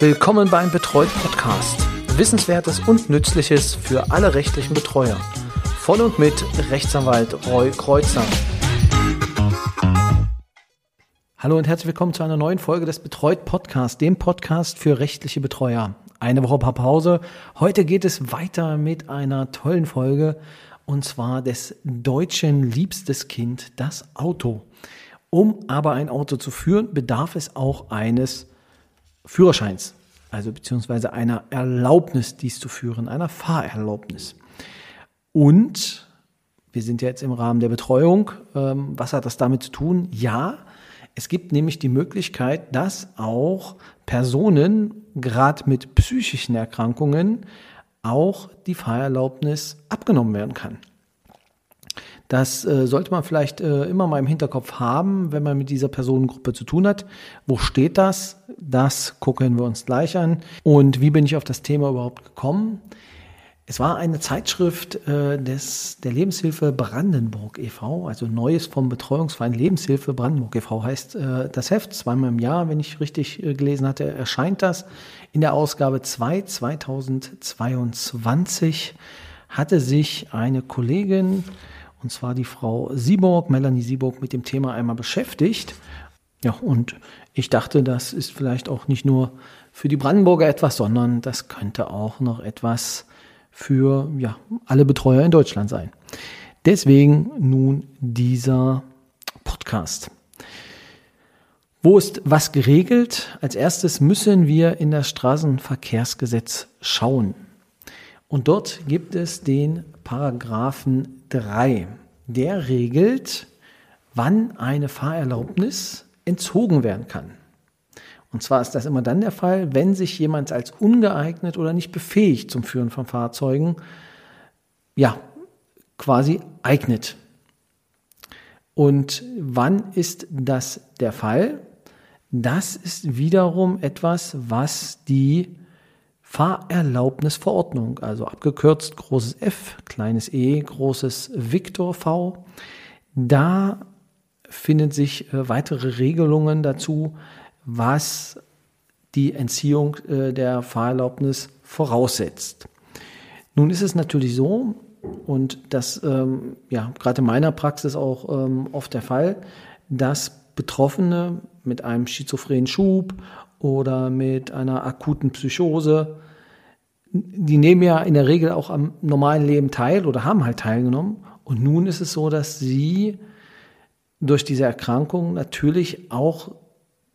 Willkommen beim Betreut Podcast. Wissenswertes und Nützliches für alle rechtlichen Betreuer. Von und mit Rechtsanwalt Roy Kreuzer. Hallo und herzlich willkommen zu einer neuen Folge des Betreut Podcast, dem Podcast für rechtliche Betreuer. Eine Woche Pause. Heute geht es weiter mit einer tollen Folge und zwar des deutschen liebstes Kind, das Auto. Um aber ein Auto zu führen, bedarf es auch eines Führerscheins, also beziehungsweise einer Erlaubnis, dies zu führen, einer Fahrerlaubnis. Und wir sind ja jetzt im Rahmen der Betreuung. Ähm, was hat das damit zu tun? Ja, es gibt nämlich die Möglichkeit, dass auch Personen, gerade mit psychischen Erkrankungen, auch die Fahrerlaubnis abgenommen werden kann. Das äh, sollte man vielleicht äh, immer mal im Hinterkopf haben, wenn man mit dieser Personengruppe zu tun hat. Wo steht das? Das gucken wir uns gleich an. Und wie bin ich auf das Thema überhaupt gekommen? Es war eine Zeitschrift äh, des, der Lebenshilfe Brandenburg e.V., also Neues vom Betreuungsverein Lebenshilfe Brandenburg e.V. heißt äh, das Heft. Zweimal im Jahr, wenn ich richtig äh, gelesen hatte, erscheint das. In der Ausgabe 2 2022 hatte sich eine Kollegin, und zwar die Frau Sieburg, Melanie Sieburg, mit dem Thema einmal beschäftigt. Ja, und ich dachte, das ist vielleicht auch nicht nur für die Brandenburger etwas, sondern das könnte auch noch etwas für ja, alle Betreuer in Deutschland sein. Deswegen nun dieser Podcast. Wo ist was geregelt? Als erstes müssen wir in das Straßenverkehrsgesetz schauen. Und dort gibt es den Paragraphen 3. Der regelt, wann eine Fahrerlaubnis entzogen werden kann. Und zwar ist das immer dann der Fall, wenn sich jemand als ungeeignet oder nicht befähigt zum Führen von Fahrzeugen, ja, quasi eignet. Und wann ist das der Fall? Das ist wiederum etwas, was die Fahrerlaubnisverordnung, also abgekürzt großes F, kleines e, großes Victor V, da finden sich äh, weitere Regelungen dazu, was die Entziehung äh, der Fahrerlaubnis voraussetzt. Nun ist es natürlich so, und das ähm, ja gerade in meiner Praxis auch ähm, oft der Fall, dass Betroffene mit einem schizophrenen Schub oder mit einer akuten Psychose, die nehmen ja in der Regel auch am normalen Leben teil oder haben halt teilgenommen. Und nun ist es so, dass sie durch diese Erkrankung natürlich auch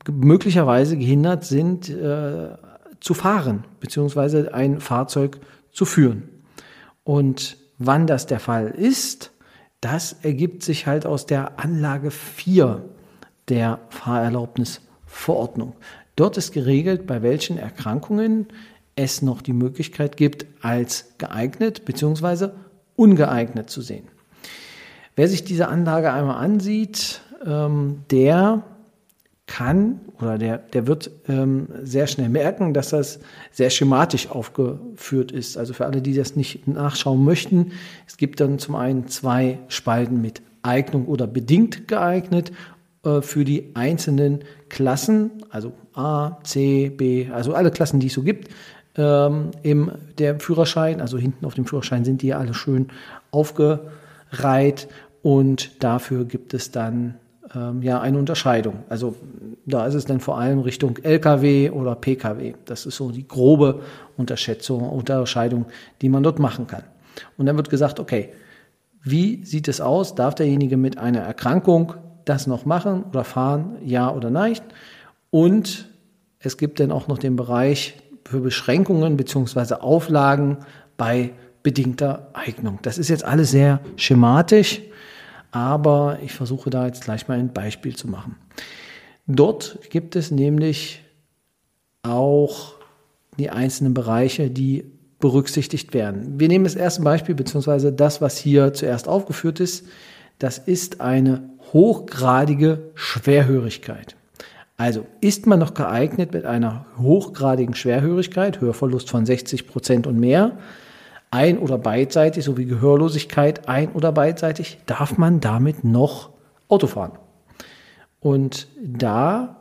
möglicherweise gehindert sind äh, zu fahren, beziehungsweise ein Fahrzeug zu führen. Und wann das der Fall ist, das ergibt sich halt aus der Anlage 4 der Fahrerlaubnisverordnung. Dort ist geregelt, bei welchen Erkrankungen es noch die Möglichkeit gibt, als geeignet bzw. ungeeignet zu sehen. Wer sich diese Anlage einmal ansieht, ähm, der kann oder der, der wird ähm, sehr schnell merken, dass das sehr schematisch aufgeführt ist. Also für alle, die das nicht nachschauen möchten, es gibt dann zum einen zwei Spalten mit Eignung oder bedingt geeignet für die einzelnen Klassen, also A, C, B, also alle Klassen, die es so gibt, ähm, im der Führerschein. Also hinten auf dem Führerschein sind die ja alle schön aufgereiht und dafür gibt es dann ähm, ja eine Unterscheidung. Also da ist es dann vor allem Richtung LKW oder PKW. Das ist so die grobe Unterschätzung, Unterscheidung, die man dort machen kann. Und dann wird gesagt, okay, wie sieht es aus? Darf derjenige mit einer Erkrankung das noch machen oder fahren? Ja oder nein? Und es gibt dann auch noch den Bereich für Beschränkungen bzw. Auflagen bei bedingter Eignung. Das ist jetzt alles sehr schematisch aber ich versuche da jetzt gleich mal ein Beispiel zu machen. Dort gibt es nämlich auch die einzelnen Bereiche, die berücksichtigt werden. Wir nehmen das erste Beispiel, beziehungsweise das, was hier zuerst aufgeführt ist. Das ist eine hochgradige Schwerhörigkeit. Also ist man noch geeignet mit einer hochgradigen Schwerhörigkeit, Hörverlust von 60 Prozent und mehr, ein- oder beidseitig, sowie Gehörlosigkeit ein- oder beidseitig, darf man damit noch Auto fahren. Und da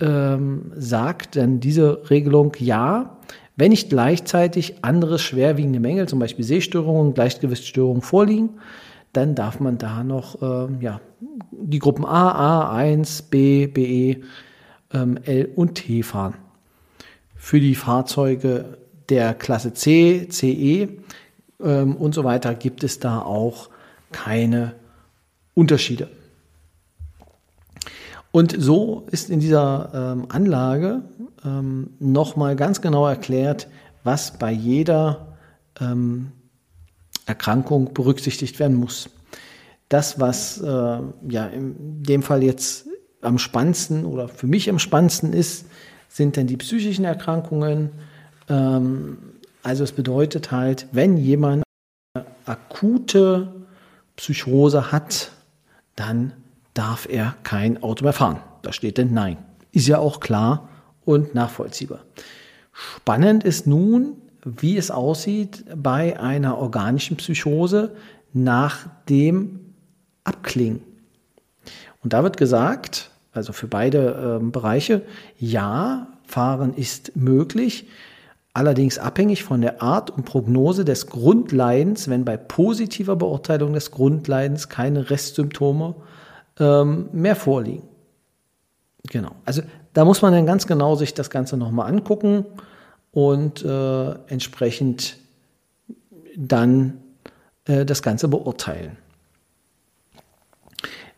ähm, sagt dann diese Regelung ja, wenn nicht gleichzeitig andere schwerwiegende Mängel, zum Beispiel Sehstörungen, Gleichgewichtsstörungen vorliegen, dann darf man da noch äh, ja, die Gruppen A, A1, B, BE, ähm, L und T fahren. Für die Fahrzeuge der Klasse C, CE ähm, und so weiter gibt es da auch keine Unterschiede. Und so ist in dieser ähm, Anlage ähm, nochmal ganz genau erklärt, was bei jeder ähm, Erkrankung berücksichtigt werden muss. Das, was äh, ja in dem Fall jetzt am spannendsten oder für mich am spannendsten ist, sind dann die psychischen Erkrankungen. Ähm, also es bedeutet halt, wenn jemand eine akute Psychose hat, dann darf er kein Auto mehr fahren. Da steht denn Nein. Ist ja auch klar und nachvollziehbar. Spannend ist nun, wie es aussieht bei einer organischen Psychose nach dem Abklingen. Und da wird gesagt, also für beide äh, Bereiche, ja, Fahren ist möglich, allerdings abhängig von der Art und Prognose des Grundleidens, wenn bei positiver Beurteilung des Grundleidens keine Restsymptome ähm, mehr vorliegen. Genau. Also da muss man dann ganz genau sich das Ganze nochmal angucken und äh, entsprechend dann äh, das Ganze beurteilen.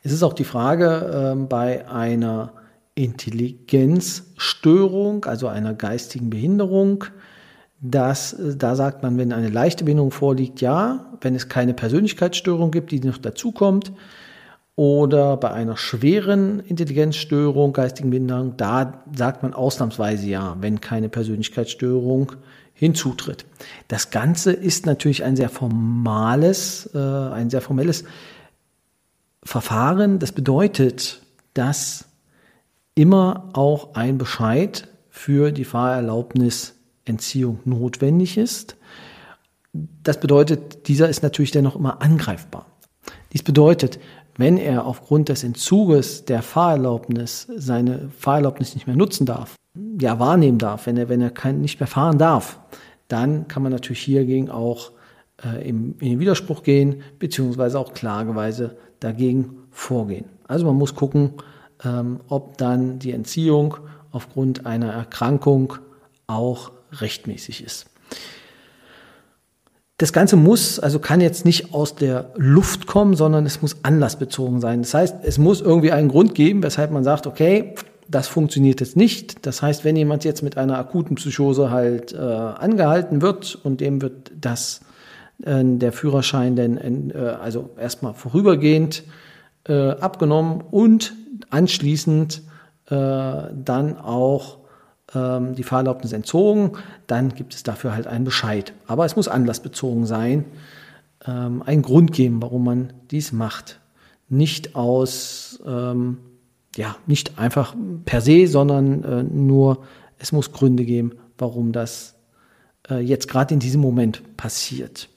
Es ist auch die Frage äh, bei einer Intelligenzstörung, also einer geistigen Behinderung, dass äh, da sagt man, wenn eine leichte Behinderung vorliegt, ja, wenn es keine Persönlichkeitsstörung gibt, die noch dazukommt, oder bei einer schweren Intelligenzstörung, geistigen Behinderung, da sagt man ausnahmsweise ja, wenn keine Persönlichkeitsstörung hinzutritt. Das Ganze ist natürlich ein sehr formales, äh, ein sehr formelles Verfahren. Das bedeutet, dass immer auch ein Bescheid für die Fahrerlaubnisentziehung notwendig ist. Das bedeutet, dieser ist natürlich dennoch immer angreifbar. Dies bedeutet, wenn er aufgrund des Entzuges der Fahrerlaubnis seine Fahrerlaubnis nicht mehr nutzen darf, ja wahrnehmen darf, wenn er, wenn er kein, nicht mehr fahren darf, dann kann man natürlich hiergegen auch äh, im, in den Widerspruch gehen, beziehungsweise auch klageweise dagegen vorgehen. Also man muss gucken, ähm, ob dann die Entziehung aufgrund einer Erkrankung auch rechtmäßig ist. Das Ganze muss, also kann jetzt nicht aus der Luft kommen, sondern es muss anlassbezogen sein. Das heißt, es muss irgendwie einen Grund geben, weshalb man sagt, okay, das funktioniert jetzt nicht. Das heißt, wenn jemand jetzt mit einer akuten Psychose halt äh, angehalten wird und dem wird das äh, der Führerschein denn äh, also erstmal vorübergehend äh, abgenommen und anschließend äh, dann auch ähm, die Fahrerlaubnis entzogen, dann gibt es dafür halt einen Bescheid. Aber es muss anlassbezogen sein, ähm, einen Grund geben, warum man dies macht. Nicht aus, ähm, ja, nicht einfach per se, sondern äh, nur, es muss Gründe geben, warum das äh, jetzt gerade in diesem Moment passiert.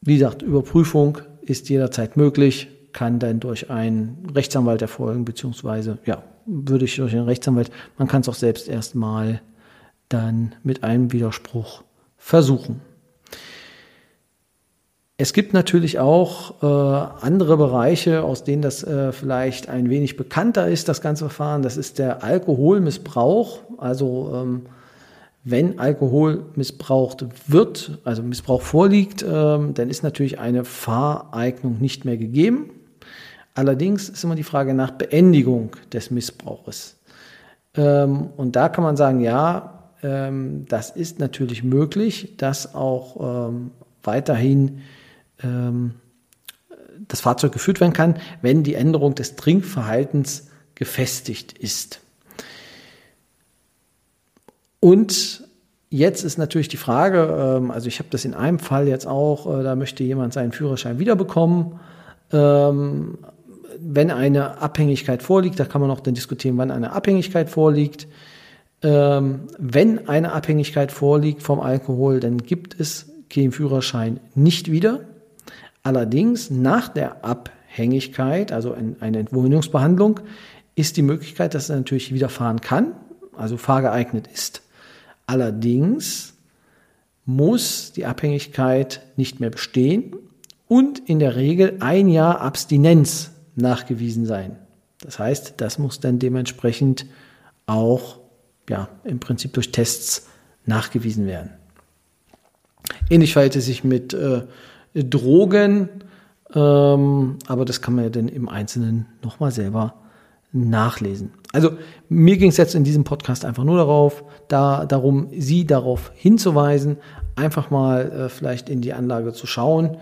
Wie gesagt, Überprüfung ist jederzeit möglich, kann dann durch einen Rechtsanwalt erfolgen, beziehungsweise, ja, würde ich durch einen Rechtsanwalt, man kann es auch selbst erstmal dann mit einem Widerspruch versuchen. Es gibt natürlich auch äh, andere Bereiche, aus denen das äh, vielleicht ein wenig bekannter ist, das ganze Verfahren. Das ist der Alkoholmissbrauch. Also ähm, wenn Alkohol missbraucht wird, also Missbrauch vorliegt, ähm, dann ist natürlich eine Fahreignung nicht mehr gegeben. Allerdings ist immer die Frage nach Beendigung des Missbrauches. Ähm, und da kann man sagen, ja, ähm, das ist natürlich möglich, dass auch ähm, weiterhin das Fahrzeug geführt werden kann, wenn die Änderung des Trinkverhaltens gefestigt ist. Und jetzt ist natürlich die Frage, also ich habe das in einem Fall jetzt auch, äh, da möchte jemand seinen Führerschein wiederbekommen. Wenn eine Abhängigkeit vorliegt, da kann man auch dann diskutieren, wann eine Abhängigkeit vorliegt. Ähm, wenn eine Abhängigkeit vorliegt vom Alkohol, dann gibt es den Führerschein nicht wieder. Allerdings nach der Abhängigkeit, also eine Entwöhnungsbehandlung, ist die Möglichkeit, dass er natürlich wieder fahren kann, also fahrgeeignet ist. Allerdings muss die Abhängigkeit nicht mehr bestehen und in der Regel ein Jahr Abstinenz nachgewiesen sein. Das heißt, das muss dann dementsprechend auch ja, im Prinzip durch Tests nachgewiesen werden. Ähnlich verhält es sich mit äh, Drogen, ähm, aber das kann man ja dann im Einzelnen nochmal selber nachlesen. Also mir ging es jetzt in diesem Podcast einfach nur darauf, da, darum, Sie darauf hinzuweisen, einfach mal äh, vielleicht in die Anlage zu schauen.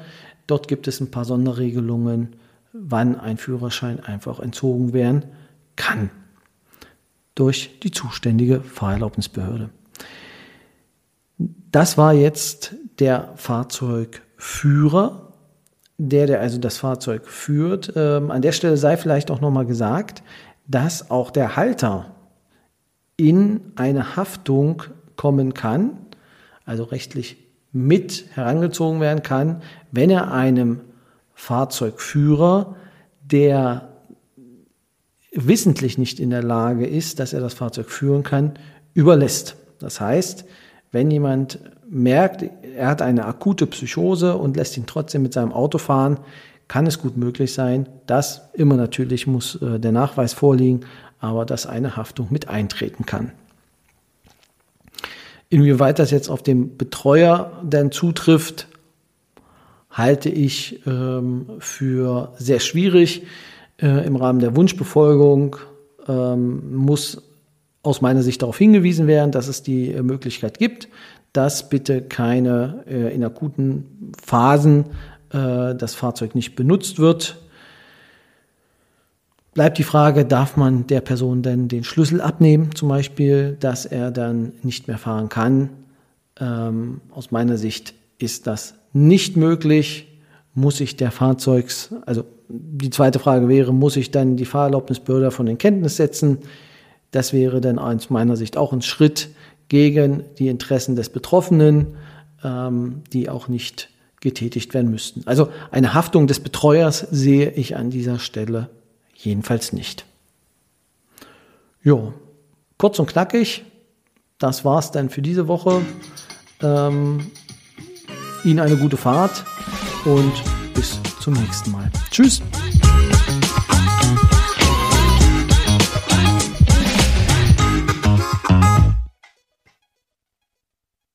Dort gibt es ein paar Sonderregelungen, wann ein Führerschein einfach entzogen werden kann durch die zuständige Fahrerlaubnisbehörde. Das war jetzt der Fahrzeugführer, der, der also das Fahrzeug führt. Ähm, an der Stelle sei vielleicht auch nochmal gesagt, dass auch der Halter in eine Haftung kommen kann, also rechtlich mit herangezogen werden kann, wenn er einem Fahrzeugführer, der wissentlich nicht in der Lage ist, dass er das Fahrzeug führen kann, überlässt. Das heißt, wenn jemand merkt, er hat eine akute Psychose und lässt ihn trotzdem mit seinem Auto fahren, kann es gut möglich sein, dass immer natürlich muss äh, der Nachweis vorliegen, aber dass eine Haftung mit eintreten kann. Inwieweit das jetzt auf den Betreuer denn zutrifft, halte ich ähm, für sehr schwierig. Äh, Im Rahmen der Wunschbefolgung ähm, muss aus meiner Sicht darauf hingewiesen werden, dass es die äh, Möglichkeit gibt, dass bitte keine äh, in akuten Phasen äh, das Fahrzeug nicht benutzt wird. Bleibt die Frage, darf man der Person denn den Schlüssel abnehmen, zum Beispiel, dass er dann nicht mehr fahren kann? Ähm, aus meiner Sicht ist das nicht möglich. Muss ich der Fahrzeugs, also die zweite Frage wäre, muss ich dann die Fahrerlaubnisbehörde von in Kenntnis setzen? Das wäre dann aus meiner Sicht auch ein Schritt gegen die Interessen des Betroffenen, ähm, die auch nicht getätigt werden müssten. Also eine Haftung des Betreuers sehe ich an dieser Stelle jedenfalls nicht. Jo, kurz und knackig, das war's dann für diese Woche. Ähm, Ihnen eine gute Fahrt und bis zum nächsten Mal. Tschüss.